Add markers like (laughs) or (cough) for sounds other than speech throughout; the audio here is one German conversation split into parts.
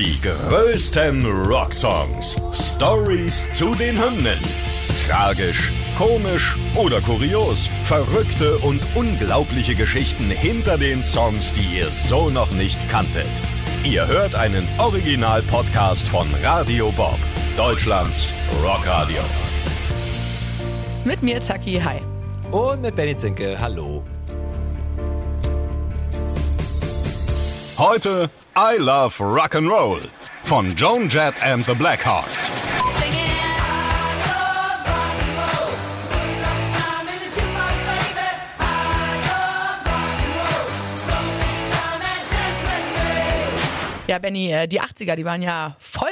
Die größten Rocksongs. Stories zu den Hymnen. Tragisch, komisch oder kurios. Verrückte und unglaubliche Geschichten hinter den Songs, die ihr so noch nicht kanntet. Ihr hört einen Original-Podcast von Radio Bob, Deutschlands Rockradio. Mit mir, Taki, hi. Und mit Benny Zinke, hallo. Heute I Love Rock'n'Roll von Joan Jett and the Blackhearts. Ja, Benny, äh, die 80er, die waren ja voll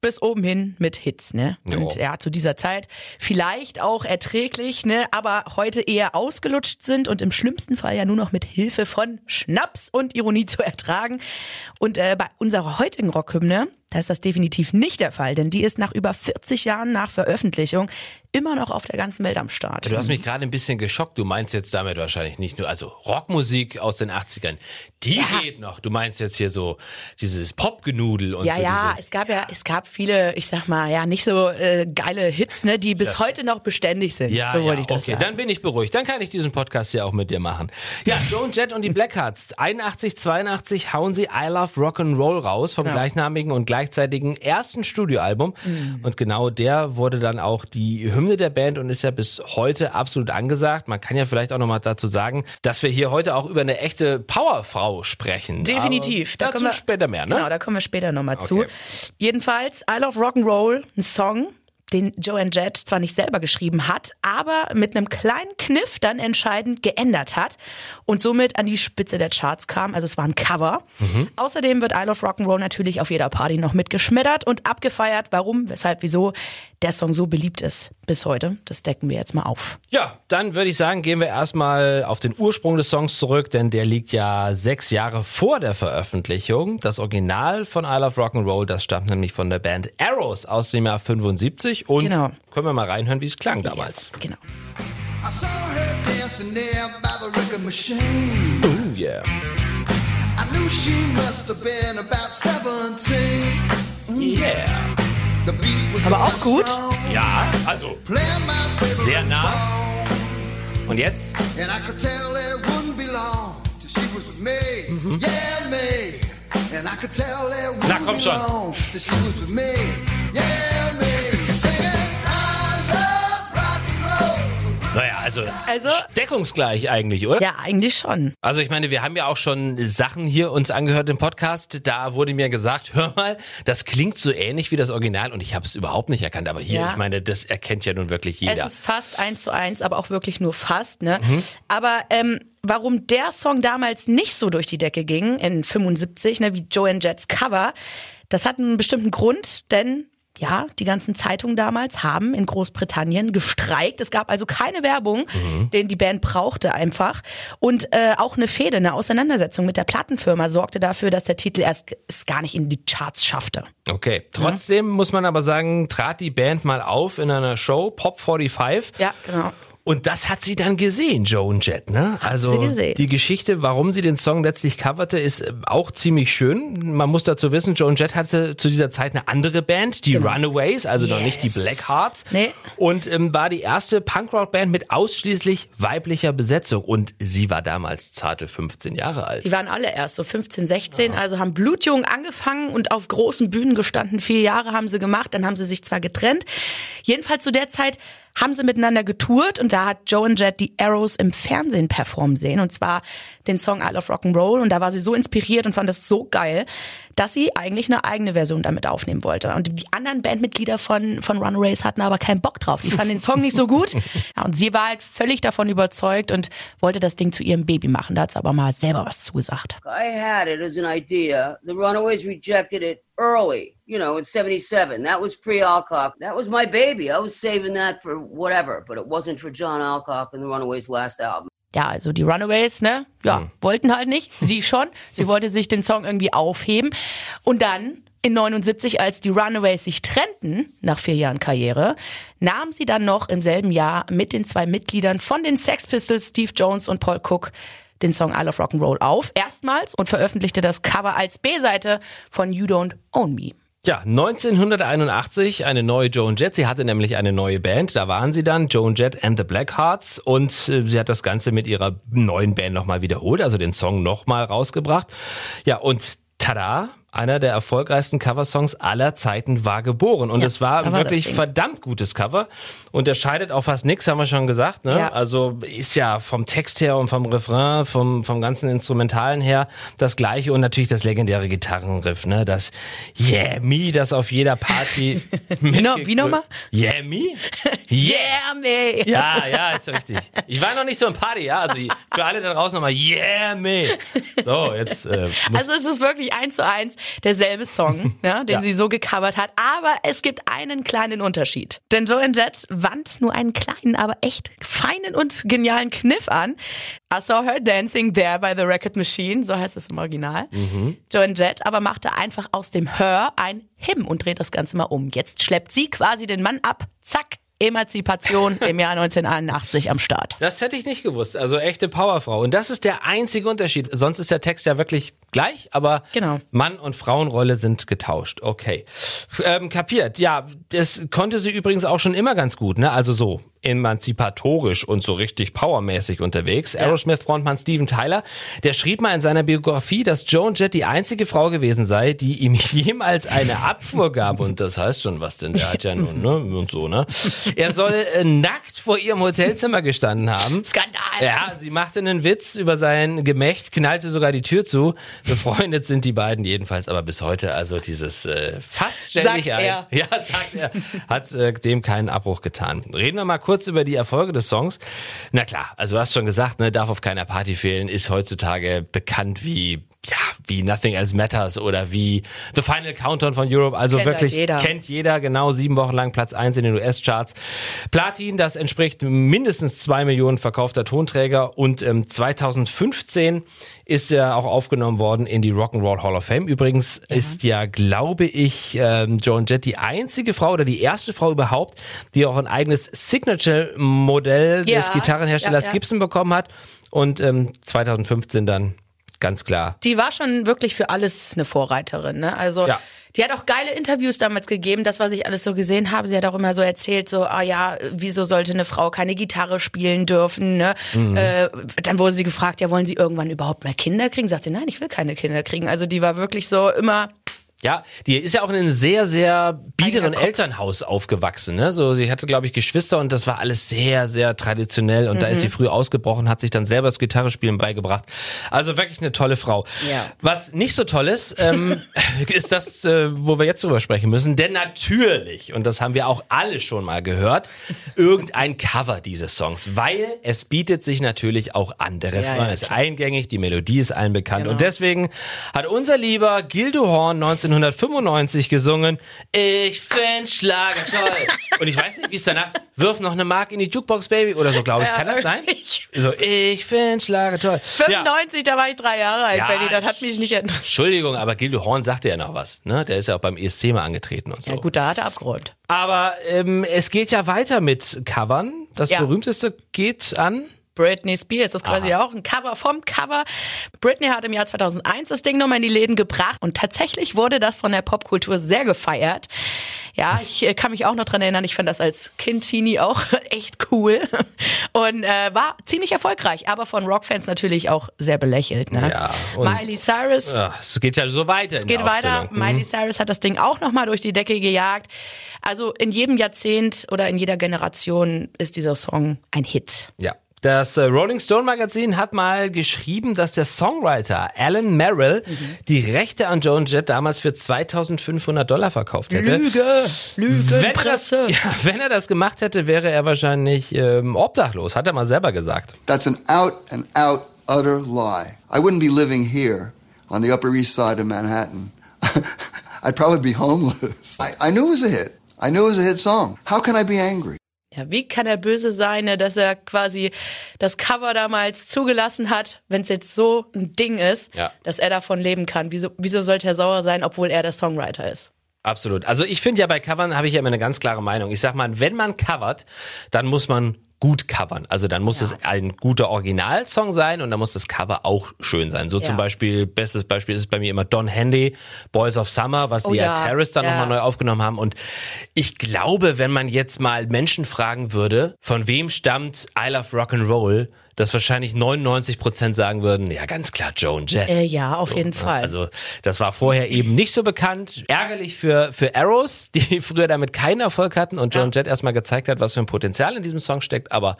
bis oben hin mit Hits, ne? Jo. Und ja, zu dieser Zeit vielleicht auch erträglich, ne? Aber heute eher ausgelutscht sind und im schlimmsten Fall ja nur noch mit Hilfe von Schnaps und Ironie zu ertragen. Und äh, bei unserer heutigen Rockhymne, da ist das definitiv nicht der Fall, denn die ist nach über 40 Jahren nach Veröffentlichung immer noch auf der ganzen Welt am Start. Du hast mich gerade ein bisschen geschockt. Du meinst jetzt damit wahrscheinlich nicht nur, also Rockmusik aus den 80ern, die Ja. geht noch. Du meinst jetzt hier so dieses Popgenudel und Ja, so ja, diese, es gab ja, es gab viele, ich sag mal, ja, nicht so äh, geile Hits, ne, die bis heute noch beständig sind. Ja, so wollte ja, ich das okay, sagen. dann bin ich beruhigt. Dann kann ich diesen Podcast ja auch mit dir machen. Ja, Joan Jett und die Blackhearts. 81, 82 hauen sie I Love Rock'n'Roll raus vom gleichnamigen und gleichzeitigen ersten Studioalbum. Mhm. Und genau der wurde dann auch die Hymne der Band und ist ja bis heute absolut angesagt. Man kann ja vielleicht auch nochmal dazu sagen, dass wir hier heute auch über eine echte Powerfrau sprechen. Definitiv. Aber dazu später mehr, ne? Genau, da kommen wir später nochmal Okay. zu. Jedenfalls, I Love Rock'n'Roll, ein Song, den Joanne Jett zwar nicht selber geschrieben hat, aber mit einem kleinen Kniff dann entscheidend geändert hat und somit an die Spitze der Charts kam. Also es war ein Cover. Mhm. Außerdem wird I Love Rock'n'Roll natürlich auf jeder Party noch mitgeschmettert und abgefeiert. Warum, weshalb, wieso der Song so beliebt ist bis heute. Das decken wir jetzt mal auf. Ja, dann würde ich sagen, gehen wir erstmal auf den Ursprung des Songs zurück, denn der liegt ja sechs Jahre vor der Veröffentlichung. Das Original von I Love Rock'n'Roll, das stammt nämlich von der Band Arrows aus dem Jahr 75 und Genau. können wir mal reinhören, wie es klang damals. Genau. Record machine. Oh yeah. I knew she must have been about 17. Yeah. The beat was Aber auch gut. Ja, also Sehr nah. und jetzt? And I could tell also, Also- deckungsgleich eigentlich, oder? Ja, eigentlich schon. Also ich meine, wir haben ja auch schon Sachen hier uns angehört im Podcast. Da wurde mir gesagt, hör mal, das klingt so ähnlich wie das Original und ich habe es überhaupt nicht erkannt. Aber hier, Ja. ich meine, das erkennt ja nun wirklich jeder. Es ist fast eins zu eins, aber auch wirklich nur fast. Ne? Mhm. Aber ähm, warum der Song damals nicht so durch die Decke ging in 75, ne, wie Joanne Jetts Cover, das hat einen bestimmten Grund, denn ja, die ganzen Zeitungen damals haben in Großbritannien gestreikt. Es gab also keine Werbung, Mhm. den die Band brauchte einfach. Und äh, auch eine Fehde, eine Auseinandersetzung mit der Plattenfirma sorgte dafür, dass der Titel erst es gar nicht in die Charts schaffte. Okay. Trotzdem muss man aber sagen, trat die Band mal auf in einer Show, Pop 45. Ja, genau. Und das hat sie dann gesehen, Joan Jett, ne? also die Geschichte, warum sie den Song letztlich coverte, ist äh, auch ziemlich schön. Man muss dazu wissen, Joan Jett hatte zu dieser Zeit eine andere Band, die Runaways, also noch nicht die Genau. Yes. Blackhearts. Nee. Und ähm, war die erste Punkrock-Band mit ausschließlich weiblicher Besetzung. Und sie war damals zarte 15 Jahre alt. Die waren alle erst so 15, 16, also haben blutjung angefangen und auf großen Bühnen gestanden. Vier Jahre haben sie gemacht, dann haben sie sich zwar getrennt. Jedenfalls zu der Zeit haben sie miteinander getourt und da hat Joan Jett die Arrows im Fernsehen performen sehen und zwar den Song I Love Rock'n'Roll und da war sie so inspiriert und fand das so geil, dass sie eigentlich eine eigene Version damit aufnehmen wollte. Und die anderen Bandmitglieder von, von Runaways hatten aber keinen Bock drauf. Die fanden den Song nicht so gut. (laughs) Ja, und sie war halt völlig davon überzeugt und wollte das Ding zu ihrem Baby machen. Da hat sie aber mal selber was zugesagt. I had it as an idea. The Runaways rejected it early, you know, in 77. That was pre Alcock. That was my baby. I was saving that for whatever, but it wasn't for John Alcock and the Runaways' last album. Ja, also die Runaways, ne? Ja, wollten halt nicht. Sie (laughs) schon. Sie wollte sich den Song irgendwie aufheben. Und dann in 79, als die Runaways sich trennten, nach vier Jahren Karriere, nahm sie dann noch im selben Jahr mit den zwei Mitgliedern von den Sex Pistols, Steve Jones und Paul Cook, den Song I Love Rock'n'Roll auf, erstmals, und veröffentlichte das Cover als B-Seite von You Don't Own Me. Ja, 1981 eine neue Joan Jett. Sie hatte nämlich eine neue Band. Da waren sie dann, Joan Jett and the Blackhearts. Und äh, sie hat das Ganze mit ihrer neuen Band nochmal wiederholt, also den Song nochmal rausgebracht. Ja, und tada, einer der erfolgreichsten Coversongs aller Zeiten war geboren. Und Ja, es war war wirklich verdammt gutes Cover. Unterscheidet auch fast nix, haben wir schon gesagt. Ne? Ja. Also ist ja vom Text her und vom Refrain, vom, vom ganzen Instrumentalen her das gleiche und natürlich das legendäre Gitarrenriff, ne? Das Yeah Me, das auf jeder Party. (laughs) Wie noch- wie nochmal? Yeah Me? (laughs) Yeah, me! Ja, ja, ist richtig. Ich war noch nicht so im Party, ja. Also für alle da draußen nochmal, yeah, me. So, jetzt äh, Also es ist wirklich eins zu eins derselbe Song, (laughs) ne, den Ja. sie so gecovert hat. Aber es gibt einen kleinen Unterschied. Denn Joan Jett wandt nur einen kleinen, aber echt feinen und genialen Kniff an. I saw her dancing there by the record machine, so heißt es im Original. Joan Jett aber machte einfach aus dem Her ein Him und dreht das Ganze mal um. Jetzt schleppt sie quasi den Mann ab. Zack. Emanzipation im Jahr 1981 am Start. Das hätte ich nicht gewusst. Also echte Powerfrau. Und das ist der einzige Unterschied. Sonst ist der Text ja wirklich gleich, aber Genau. Mann- und Frauenrolle sind getauscht. Okay. Ähm, kapiert. Ja, das konnte sie übrigens auch schon immer ganz gut, ne? Also so emanzipatorisch und so richtig powermäßig unterwegs. Aerosmith-Frontmann Steven Tyler, der schrieb mal in seiner Biografie, dass Joan Jett die einzige Frau gewesen sei, die ihm (laughs) jemals eine Abfuhr gab. Und das heißt schon was, denn der hat ja nun, ne? Und so, ne? Er soll äh, nackt vor ihrem Hotelzimmer gestanden haben. Skandal. Ja, sie machte einen Witz über sein Gemächt, knallte sogar die Tür zu. Befreundet sind die beiden jedenfalls, aber bis heute also dieses äh, fast ständig Sagt ein. er. (laughs) Ja, sagt er. Hat äh, dem keinen Abbruch getan. Reden wir mal kurz über die Erfolge des Songs. Na klar, also du hast schon gesagt, ne, darf auf keiner Party fehlen, ist heutzutage bekannt wie ja, wie Nothing Else Matters oder wie The Final Countdown von Europe. Also Kennt halt wirklich jeder. kennt jeder genau sieben Wochen lang Platz eins in den US-Charts. Platin, das entspricht mindestens zwei Millionen verkaufter Tonträger und ähm, 2015 ist er auch aufgenommen worden in die Rock'n'Roll Hall of Fame. Übrigens ist ja, glaube ich, ähm, Joan Jett die einzige Frau oder die erste Frau überhaupt, die auch ein eigenes Signature-Modell Ja, des Gitarrenherstellers ja, ja. Gibson bekommen hat und ähm, 2015 dann ganz klar Die war schon wirklich für alles eine Vorreiterin. Ne? Also Ja. Die hat auch geile Interviews damals gegeben, das, was ich alles so gesehen habe. Sie hat auch immer so erzählt, so, ah ja, wieso sollte eine Frau keine Gitarre spielen dürfen? Ne? Mhm. Äh, dann wurde sie gefragt, ja, wollen sie irgendwann überhaupt mehr Kinder kriegen? Sagt sie, nein, ich will keine Kinder kriegen. Also die war wirklich so immer Ja, die ist ja auch in einem sehr, sehr biederen. Elternhaus aufgewachsen. Ne? So, sie hatte, glaube ich, Geschwister und das war alles sehr, sehr traditionell. Und da ist sie Mhm. früh ausgebrochen, hat sich dann selber das Gitarrespielen beigebracht. Also wirklich eine tolle Frau. Ja. Was nicht so toll ist, ähm, (laughs) ist das, äh, wo wir jetzt drüber sprechen müssen. Denn natürlich, und das haben wir auch alle schon mal gehört, irgendein Cover dieses Songs. Weil es bietet sich natürlich auch an. Der Refrain ja, ist eingängig, die Melodie ist allen bekannt. Genau. Und deswegen hat unser lieber Gildo Horn 1995 gesungen, ich find Schlager toll. Und ich weiß nicht, wie es danach, wirf noch eine Mark in die Jukebox, Baby, oder so, glaube ich. Kann das sein? ich- So, ich find Schlager toll. Ja. 95, da war ich drei Jahre alt, Ja, Benny. Das hat mich nicht interessiert. Entschuldigung, aber Gildo Horn sagte ja noch was. Ne? Der ist ja auch beim ESC mal angetreten und so. Ja gut, da hat er abgeräumt. Aber ähm, es geht ja weiter mit Covern. Das Ja. berühmteste geht an. Britney Spears, das ist quasi auch ein Cover vom Cover. Britney hat im Jahr 2001 das Ding nochmal in die Läden gebracht und tatsächlich wurde das von der Popkultur sehr gefeiert. Ja, ich äh, kann mich auch noch dran erinnern, ich fand das als Kind Teenie auch (laughs) echt cool und äh, war ziemlich erfolgreich, aber von Rockfans natürlich auch sehr belächelt. Ne? Ja, Miley Cyrus Ja, es geht ja so weiter. es geht weiter. Miley Cyrus hat das Ding auch nochmal durch die Decke gejagt. Also in jedem Jahrzehnt oder in jeder Generation ist dieser Song ein Hit. Ja. Das äh, Rolling Stone Magazin hat mal geschrieben, dass der Songwriter Alan Merrill die Rechte an Joan Jett damals für 2500 Dollar verkauft hätte. Lüge, Lüge, Wenn er, das, Presse. (laughs) ja, wenn er das gemacht hätte, wäre er wahrscheinlich ähm, obdachlos, hat er mal selber gesagt. That's an out and out, utter lie. I wouldn't be living here on the Upper East Side of Manhattan. (laughs) I'd probably be homeless. I, I knew it was a hit. I knew it was a hit song. How can I be angry? Ja, wie kann er böse sein, ne, dass er quasi das Cover damals zugelassen hat, wenn es jetzt so ein Ding ist, Ja. dass er davon leben kann? Wieso, wieso sollte er sauer sein, obwohl er der Songwriter ist? Absolut. Also ich finde ja bei Covern habe ich ja immer eine ganz klare Meinung. Ich sag mal, wenn man covert, dann muss man gut covern. Also dann muss es ein guter Originalsong sein und dann muss das Cover auch schön sein. So Ja. zum Beispiel, bestes Beispiel ist bei mir immer Don Handy, Boys of Summer, was Oh die ja ja, Terrace dann ja. nochmal neu aufgenommen haben. Und ich glaube, wenn man jetzt mal Menschen fragen würde, von wem stammt I Love Rock'n'Roll, dass wahrscheinlich 99 Prozent sagen würden, ja ganz klar Joan Jett. Äh, ja, auf jeden Fall. Also das war vorher eben nicht so bekannt. Ärgerlich für, für Arrows, (laughs) die früher damit keinen Erfolg hatten und Joan Jett erstmal gezeigt hat, was für ein Potenzial in diesem Song steckt. Aber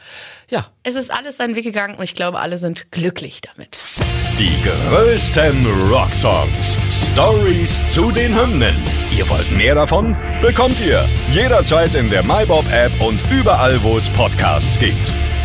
ja, es ist alles seinen Weg gegangen und ich glaube, alle sind glücklich damit. Die größten Rocksongs. Stories zu den Hymnen. Ihr wollt mehr davon? Bekommt ihr jederzeit in der MyBob-App und überall, wo es Podcasts gibt.